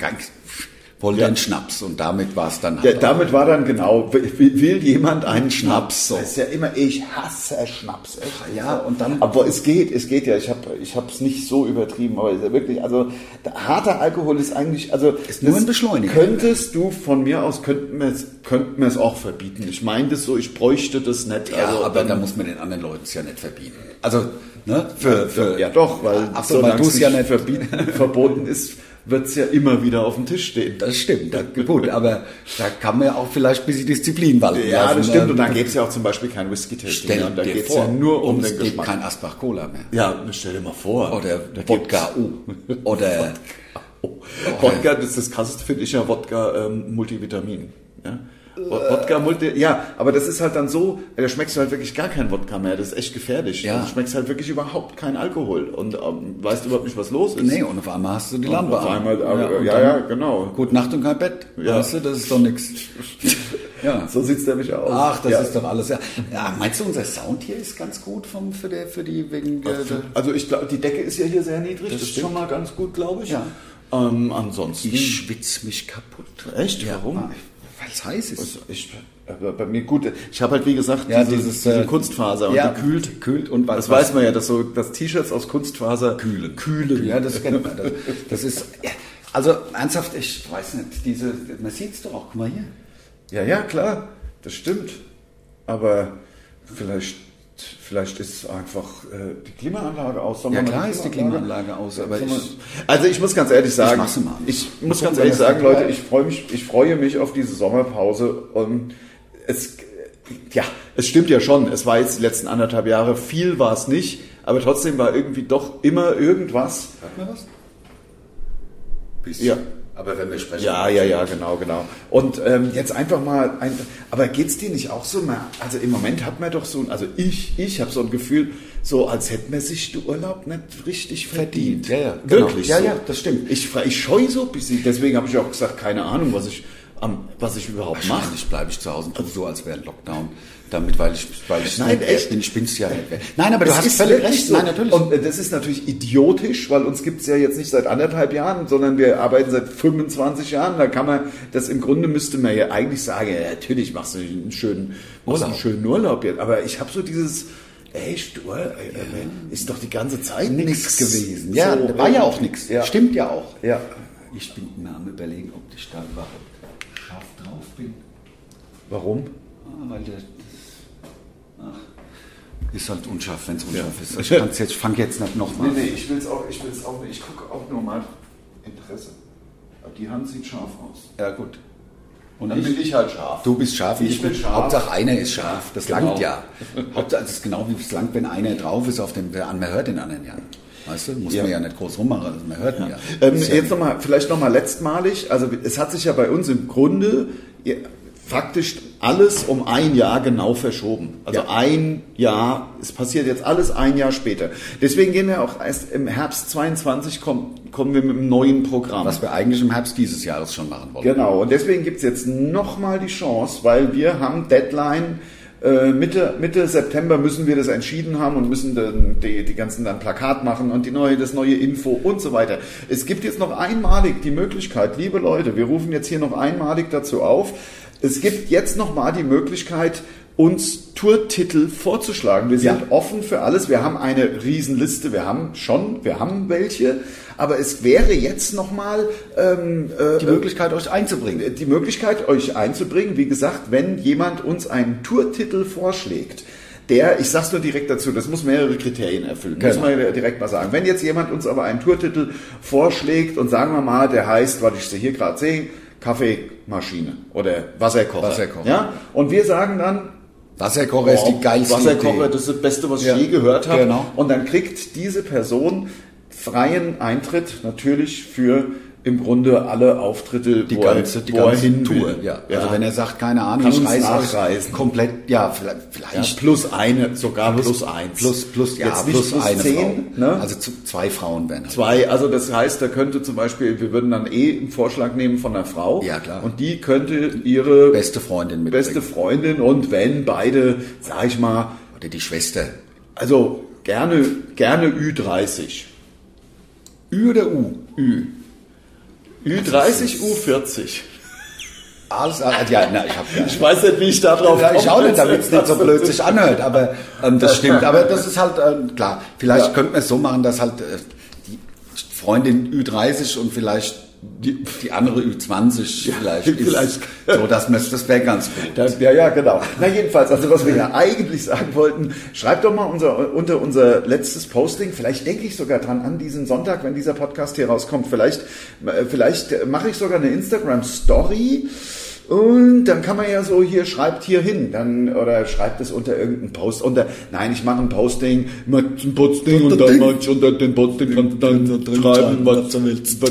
wollte Ja. einen Schnaps und damit war es dann Ja, halt. damit war dann genau, will, will jemand einen Schnaps? So. Das ist ja immer, ich hasse Schnaps. Echt. Ja, und dann- Aber es geht, es geht ja. Ich habe ich es nicht so übertrieben, aber es ist ja wirklich, also harter Alkohol ist eigentlich, also Ist nur ein Beschleuniger. Könntest du von mir aus, könnten wir es, könnten wir es auch verbieten. Ich meine das so, ich bräuchte das nicht. ja, also, aber da muss man den anderen Leuten es ja nicht verbieten. Also, ne, für, für ja doch, weil Ach so, weil du es ja nicht nicht verbieten, verboten ist, wird es ja immer wieder auf dem Tisch stehen. Das stimmt, da, gut, aber da kann man ja auch vielleicht ein bisschen Disziplin walten Ja, lassen. das stimmt. ne? Und dann gäbe es ja auch zum Beispiel kein Whisky-Tasting. Mehr. Und da geht es ja nur um und den es gibt Geschmack. kein Asbach Cola mehr. Ja, stell dir mal vor. Oder Da Wodka U. Oder Wodka, das, das krasseste finde ich ja Wodka ähm, Multivitamin. Ja? Wodka Multi, ja, aber das ist halt dann so, da schmeckst du halt wirklich gar kein Wodka mehr, das ist echt gefährlich. Ja. Du schmeckst halt wirklich überhaupt keinen Alkohol und ähm, weißt überhaupt nicht, was los ist. Nee, und auf einmal hast du die Lampe auf an. einmal, aber, und ja, dann ja, genau. Gute Nacht und kein Bett. Ja. Weißt du, das ist doch nichts. Ja. So sieht's nämlich aus. Ach, das ja. ist doch alles. Ja. ja, meinst du, unser Sound hier ist ganz gut vom, für, der, für die wegen der, Also ich glaube, die Decke ist ja hier sehr niedrig, das, ist stimmt. schon mal ganz gut, glaube ich. Ja. Ähm, ansonsten. Ich schwitze mich kaputt. Echt? Ja, Warum? Weil es heiß ist. Also ich, aber bei mir gut. Ich habe halt wie gesagt Ja, diese, dieses, diese äh, Kunstfaser und ja, die kühlt. kühlt und was- das weiß man ja, dass so dass T-Shirts aus Kunstfaser kühlen. Kühlen. Ja, das kennt man. Das, das ist. Ja, also ernsthaft, ich weiß nicht, diese, man sieht es doch auch, guck mal hier. Ja, ja, klar, das stimmt. Aber vielleicht, vielleicht ist einfach äh, die Klimaanlage aus. Ja, klar ist die Klimaanlage aus, aber ich- also ich muss ganz ehrlich sagen, ich Mal muss ganz ehrlich das sagen, Leute, ich freue mich, ich freue mich auf diese Sommerpause und es, ja, es stimmt ja schon. Es war jetzt die letzten anderthalb Jahre viel war es nicht, aber trotzdem war irgendwie doch immer irgendwas. Hört man was? Bisschen. Ja. Aber wenn wir sprechen. Ja, ja, ja, genau, genau. Und ähm, jetzt einfach mal, ein, aber geht's dir nicht auch so mal? Also im Moment hat man doch so, ein- also ich, ich habe so ein Gefühl, so als hätte man sich den Urlaub nicht richtig verdient. Ja, ja, genau. wirklich. Ja, so. ja, das stimmt. Ich, ich scheue so ein bisschen. Deswegen habe ich auch gesagt, keine Ahnung, was ich, am, was ich überhaupt mache. Wahrscheinlich bleibe ich zu Hause und tue so, als wäre ein Lockdown. Damit, weil ich, weil ich Nein, echt? bin, bin's ja nicht. Nein, aber du Es hast völlig recht. So. Nein, natürlich. Und äh, das ist natürlich idiotisch, weil uns gibt's ja jetzt nicht seit anderthalb Jahren, sondern wir arbeiten seit 25 Jahren. Da kann man, das im Grunde müsste man ja eigentlich sagen, ja, natürlich machst du einen schönen, machst einen Urlaub. schönen Urlaub jetzt. Aber ich habe so dieses, echt, Urlaub, äh, ist doch die ganze Zeit nichts gewesen. Ja, So, war ja äh, auch nichts. Ja. Stimmt ja auch. Ja. Ich bin mir am überlegen, ob ich da überhaupt scharf drauf bin. Warum? Ah, weil der, ist halt unscharf, wenn es unscharf ist. Ich, kann's jetzt, ich fange jetzt nicht nochmal Nee, nee, ich will's auch, ich will's auch nicht. Ich gucke auch nur mal Interesse. Aber die Hand sieht scharf aus. Ja, gut. Und Dann bin ich halt scharf. Du bist scharf, Ich bin scharf. Hauptsache einer ist scharf. Das Genau. langt ja. Hauptsache, es ist genau wie es langt, wenn einer drauf ist, auf dem, man hört den anderen ja. Weißt du, muss Ja. man ja nicht groß rummachen, also man hört ihn ja. Ähm, ja jetzt nochmal, vielleicht nochmal letztmalig. Also es hat sich ja bei uns im Grunde ja, faktisch alles um ein Jahr genau verschoben. Also Ja. ein Jahr, es passiert jetzt alles ein Jahr später. Deswegen gehen wir auch erst im Herbst 22 kommen, kommen wir mit einem neuen Programm. was wir eigentlich im Herbst dieses Jahres schon machen wollen. Genau, und deswegen gibt's jetzt nochmal die Chance, weil wir haben Deadline, äh, Mitte, Mitte September müssen wir das entschieden haben und müssen dann die, die ganzen dann Plakat machen und die neue, das neue Info und so weiter. Es gibt jetzt noch einmalig die Möglichkeit, liebe Leute, wir rufen jetzt hier noch einmalig dazu auf, es gibt jetzt nochmal die Möglichkeit, uns Tourtitel vorzuschlagen. Wir sind Ja. offen für alles. Wir haben eine Riesenliste. Wir haben schon, wir haben welche. Aber es wäre jetzt nochmal ähm, äh, Die Möglichkeit, euch einzubringen. die Möglichkeit, euch einzubringen. Wie gesagt, wenn jemand uns einen Tourtitel vorschlägt, der, ich sag's nur direkt dazu, das muss mehrere Kriterien erfüllen, Genau. muss man direkt mal sagen. Wenn jetzt jemand uns aber einen Tourtitel vorschlägt und sagen wir mal, der heißt, was ich hier gerade sehe, Kaffeemaschine oder Wasserkocher. Wasserkocher. Ja? Und wir sagen dann, Wasserkocher ist die geilste Wasserkocher, Idee. das ist das Beste, was Ja. ich je gehört habe. Genau. Und dann kriegt diese Person freien Eintritt natürlich für im Grunde alle Auftritte, die wo er- ganze, die ganze Tour. will. Ja. Also wenn er sagt, keine Ahnung, Kann ich reise nachreisen. komplett, ja, vielleicht, ja, vielleicht plus eine, sogar plus, eins. plus, plus, ja, Jetzt plus, plus eine zehn, Frau. ne? Also zwei Frauen werden halt. Zwei, also das heißt, da könnte zum Beispiel, wir würden dann eh einen Vorschlag nehmen von einer Frau. Ja, klar. Und die könnte ihre Beste Freundin mitbringen. beste Freundin und wenn beide, sag ich mal, Oder die Schwester. also gerne, gerne Ü30. Ü oder U? Ü. Ü30, U40. Alles, ja, na, ich habe ja. Ich weiß nicht, wie ich da drauf Ja, ich auch nicht, damit es nicht so komme. blöd sich anhört, aber ähm, das stimmt. Aber das ist halt, ähm, klar, vielleicht Ja. könnte man es so machen, dass halt äh, die Freundin Ü30 und vielleicht die, die andere Ü20 vielleicht ist. vielleicht. So, dass man das wäre ganz gut. Das, ja, ja, genau. Na jedenfalls, also was wir ja eigentlich sagen wollten, schreibt doch mal unser, unter unser letztes Posting, vielleicht denke ich sogar dran an diesen Sonntag, wenn dieser Podcast hier rauskommt, vielleicht, äh, vielleicht mache ich sogar eine Instagram-Story Und dann kann man ja so hier schreibt hier hin, dann oder schreibt es unter irgendeinen Post unter. Nein, ich mache ein Posting mit einem Posting und dann manch unter den Posting kannst dann schreiben, was du willst.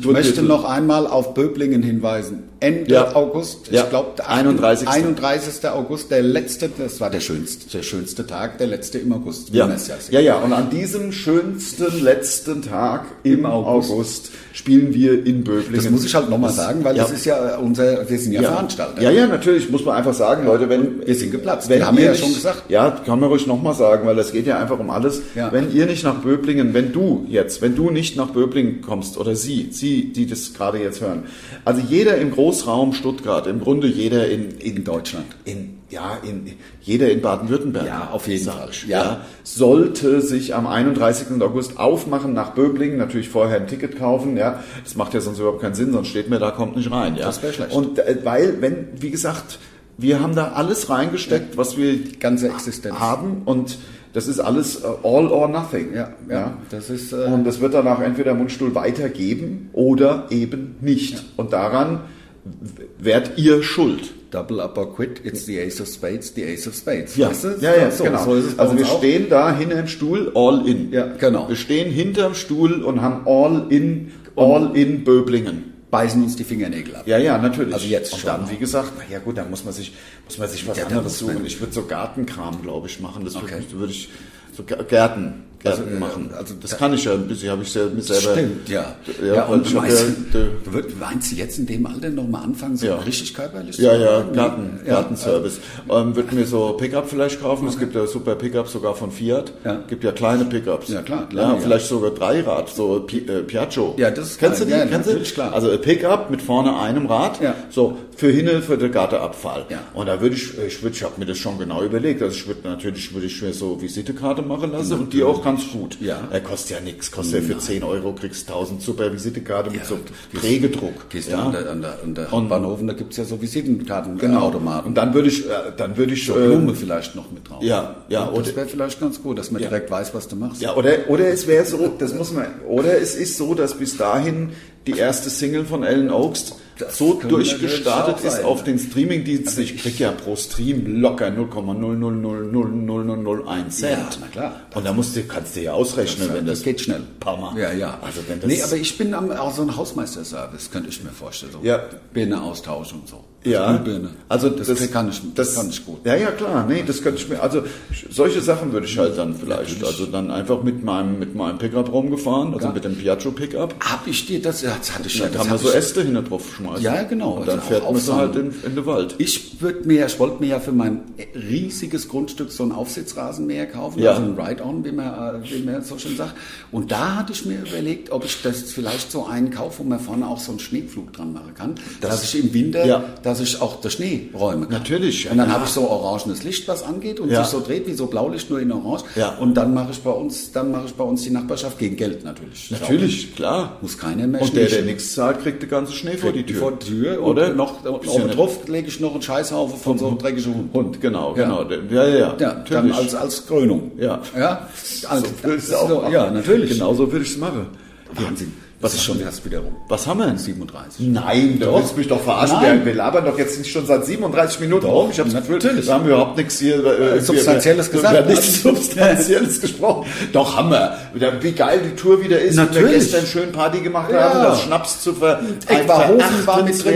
Ich möchte noch einmal auf Böblingen hinweisen. Ende Ja. August, Ja. ich glaube, 31.. 31. August, der letzte, das war der schönste, der schönste Tag, der letzte im August. Ja. ja, ja, und an diesem schönsten letzten Tag im August. August, spielen wir in Böblingen. Das muss ich halt nochmal sagen, weil ja. das ist ja unser, wir sind ja, Veranstalter. Ja, ja, natürlich, muss man einfach sagen, Leute, wenn... Wir sind geplatzt, Wenn wir haben ja nicht, schon gesagt. Ja, kann man ruhig nochmal sagen, weil das geht ja einfach um alles. Ja. Wenn ihr nicht nach Böblingen, wenn du jetzt, wenn du nicht nach Böblingen kommst, oder sie, sie, die das gerade jetzt hören, also jeder im Großraum Stuttgart, im Grunde jeder in, In Deutschland. in, ja, in, jeder in Baden-Württemberg. Ja, auf jeden Fall. Ja. Ja. sollte sich am 31. August aufmachen nach Böblingen, natürlich vorher ein Ticket kaufen, ja. Das macht ja sonst überhaupt keinen Sinn, sonst steht mir da, kommt nicht rein, ja. Das wär schlecht. Und äh, weil, wenn, wie gesagt, wir haben da alles reingesteckt, was wir ganze Existenz. haben und das ist alles äh, all or nothing. Ja, ja, das ist, äh, und das wird danach entweder Mundstuhl weitergeben oder eben nicht. Und daran w- werdet ihr schuld. Double up or quit, it's the ace of spades, the ace of spades. Ja, Weißt du? ja, ja, so, genau. so ist es bei also wir auch. stehen da hinter dem Stuhl, all in. Ja, genau. Wir stehen hinterm Stuhl und haben all in, all in Böblingen. beißen uns die Fingernägel ab. Ja, ja, natürlich. Also jetzt und schon. dann, wie gesagt, na ja gut, dann muss man sich, muss man sich was Ja, anderes suchen. Ich würde so Gartenkram, glaube ich, machen. Das Okay. würde, ich so Gär- Gärten, Gärten Also, machen. also das da- kann ich ja ein bisschen, habe ich ja mir selber. Stimmt, ja. Ja, weil und ich ja, würd- meinst du jetzt in dem Alter nochmal anfangen, so Ja. richtig körperlich Ja, zu ja, arbeiten? Garten, Ja, Gartenservice. Ähm, würde mir so Pickup vielleicht kaufen. Es gibt ja super Pickups sogar von Fiat. Ja. Gibt ja kleine Pickups. Ja, klar, Ja, kleine, ja. vielleicht sogar Dreirad, so Pi äh, Piaggio. Ja, das ist Kennst du die? Ja, Kennst du? klar. Also Pickup mit vorne einem Rad. Ja. So für hinne für den Gartenabfall. Ja. Und da würde ich, ich würde, ich habe mir das schon genau überlegt. Also ich würde natürlich würde ich mir so Visitekarte machen lassen und die auch ganz gut. Ja. Er kostet ja nichts, kostet ja für 10 Euro kriegst 1000 super Visitekarte mit Ja, so Prägedruck. Gehst ja. du an der, an der, an der Und- Bahnhof, da gibt's ja so Visitenkarten, Genau. Automaten. Und dann würde ich, äh, dann würde ich, so äh, Blume vielleicht noch mit drauf. ja, ja, Und oder- das wäre vielleicht ganz gut, dass man Ja. direkt weiß, was du machst. ja, oder, oder es wäre so, das muss man, oder es ist so, dass bis dahin die erste Single von Ellen Oaks Das so durchgestartet ist sein, auf ne? den Streamingdiensten. Ich krieg ja pro Stream locker 0,0000001 Cent. Ja, na klar. Und da musst du, kannst du ja ausrechnen, wenn das, das geht schnell. Hammer. Ja, ja. Also wenn das, nee, aber ich bin am, auch so ein Hausmeisterservice, könnte ich mir vorstellen. So Ja. Birne austausch und so. Ja, also das, kann ich, das, kann ich gut. Ja, ja, klar, nee, das könnte ich mir, also solche Sachen würde ich halt dann vielleicht, Natürlich. also dann einfach mit meinem, mit meinem Pickup rumgefahren, also Ja. mit dem Piaggio Pickup. Hab ich dir das, das hatte ich ja, Dann das kann man so Äste hinter drauf schmeißen. Ja, genau. Und dann Also fährt man so halt in, in den Wald. Ich würde mir, ich wollte mir ja für mein riesiges Grundstück so ein Aufsitzrasenmäher kaufen, Ja. also ein Ride-On, wie man, äh, wie man so schön sagt. Und da hatte ich mir überlegt, ob ich das vielleicht so einen kaufe, wo man vorne auch so einen Schneepflug dran machen kann, dass ich im Winter, Ja. Dass ich auch der Schnee räumen kann. Natürlich, ja, Und dann klar. habe ich so orangenes Licht, was angeht und Ja. sich so dreht wie so Blaulicht nur in Orange. Ja. Und dann mache ich bei uns, dann mache ich bei uns die Nachbarschaft gegen Geld natürlich. Natürlich, klar. Muss keiner mehr Und der, Schnee der nichts zahlt, kriegt den ganzen Schnee vor die Tür. vor die Tür Oder? und noch ja oben drauf lege ich noch einen Scheißhaufen von so einem dreckigen Hund. Hund, genau, Ja. genau. Ja, ja, ja. Ja, dann als, als Krönung. Ja. Ja, also, so so-. Ja, natürlich. Genau so würde ich es machen. Wahnsinn. Was ist schon erst wieder rum? Was haben wir? 37. Nein, du Doch. willst mich doch verarschen. Nein. Wir, labern doch jetzt nicht schon seit 37 Minuten Doch, rum. Ich habe natürlich. wir haben überhaupt nichts hier äh, Substanzielles wir, gesagt. Wir haben nichts Substanzielles gesprochen. Doch, haben wir. Wie geil die Tour wieder ist. Und wir Natürlich. gestern schön Party gemacht Ja. haben, das Schnaps zu ver Eckwarhofen war mit drin.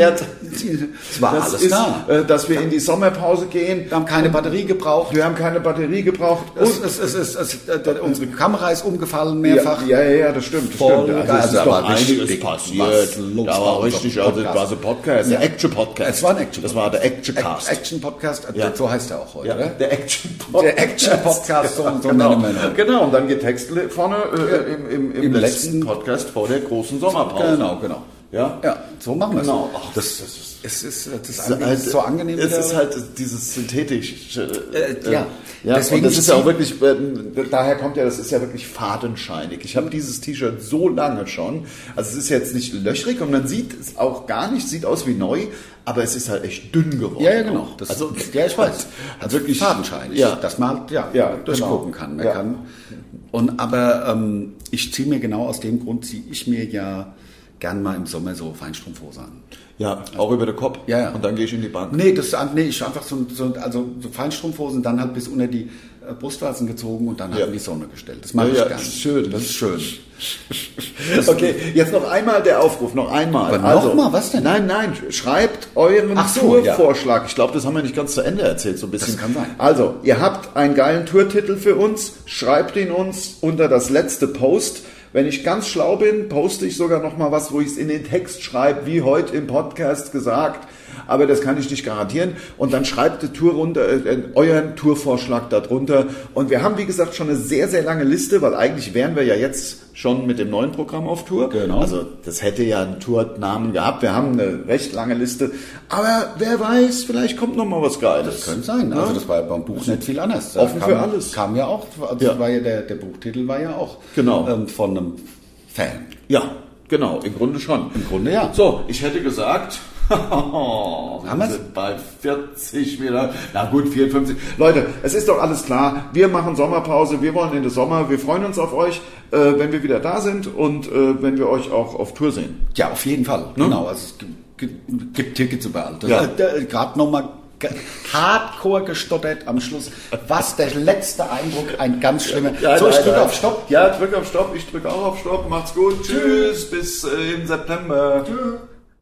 Es war Das alles ist, da. äh, dass wir in die Sommerpause gehen. Wir haben keine Batterie gebraucht. Wir haben keine Batterie gebraucht. Es, es, es, äh, unsere Kamera ist umgefallen mehrfach. Ja, ja, ja, das stimmt. Das Voll stimmt. Also, war richtig was passiert. Da war richtig, also das war so Podcast, der Action-Podcast. Es war ein Action. Das war der Action-Cast. Action-Podcast, Ja. so heißt er auch heute, Ja, oder? der Action-Podcast. Der Action-Podcast, so- so genau. Genau, und dann Getexte vorne äh, im, im, im, Im letzten, letzten- Podcast vor der großen Sommerpause. Genau, genau. Ja? Ja, so machen wir es. Genau. Ach, das, das ist Es ist, das ist, halt, so angenehm. Es wieder. ist halt dieses synthetische. Äh, ja. ja Deswegen und das ist ja auch wirklich, äh, daher kommt ja, das ist ja wirklich fadenscheinig. Ich habe dieses T-Shirt so lange schon. Also es ist jetzt nicht löchrig und man sieht es auch gar nicht, sieht aus wie neu, aber es ist halt echt dünn geworden. Ja, ja, genau. Das, also, ja, ich weiß. Also wirklich fadenscheinig. Ja. Dass man halt, ja, Ja, durchgucken genau. kann. Man Ja. kann. Und aber ähm, ich ziehe mir genau aus dem Grund ziehe ich mir ja gern mal im Sommer so Feinstrumpfhose an. Ja, auch über den Kopf. Ja, ja. Und dann gehe ich in die Bank. Nee, das nee, ich einfach so, so also so Feinstrumpfhosen dann halt bis unter die äh, Brustwarzen gezogen und dann halt Ja. in die Sonne gestellt. Das mache Ja, ich ja, gern. schön. Das ist schön. Okay, jetzt noch einmal der Aufruf, noch einmal. Aber noch mal, was denn? Nein, nein, schreibt euren so, Tourvorschlag. Ich glaube, das haben wir nicht ganz zu Ende erzählt, so ein bisschen. Das kann sein. Also, ihr habt einen geilen Tourtitel für uns, schreibt ihn uns unter das letzte Post. Wenn ich ganz schlau bin, poste ich sogar noch mal was, wo ich es in den Text schreibe, wie heute im Podcast gesagt. Aber das kann ich nicht garantieren. Und dann schreibt die Tour runter, äh, euren Tourvorschlag darunter. Und wir haben, wie gesagt, schon eine sehr, sehr lange Liste, weil eigentlich wären wir ja jetzt schon mit dem neuen Programm auf Tour. Genau. Also das hätte ja einen Tournamen gehabt. Wir haben eine recht lange Liste. Aber wer weiß, vielleicht kommt noch mal was Geiles. Das könnte sein. Also das war ja beim Buch nicht viel anders. Offen kam, für alles. Kam ja auch, also Ja. War ja der, der Buchtitel war ja auch Genau. ähm, von einem Fan. Ja, genau, im Grunde schon. Im Grunde ja. So, ich hätte gesagt, wir wir's? sind bei 40 wieder. Na gut, 54. Leute, es ist doch alles klar. Wir machen Sommerpause. Wir wollen in den Sommer. Wir freuen uns auf euch, äh, wenn wir wieder da sind und äh, wenn wir euch auch auf Tour sehen. Ja, auf jeden Fall. Genau. Also es gibt, Tickets überall. Ja. ja. Gerade nochmal hardcore gestottert am Schluss. Was der letzte Eindruck, ein ganz schlimmer. so, ich drücke auf Stopp. Ja, drück auf Stopp. Ich drücke auch auf Stopp. Macht's gut. Tschüss. Bis äh, im September. Tschüss.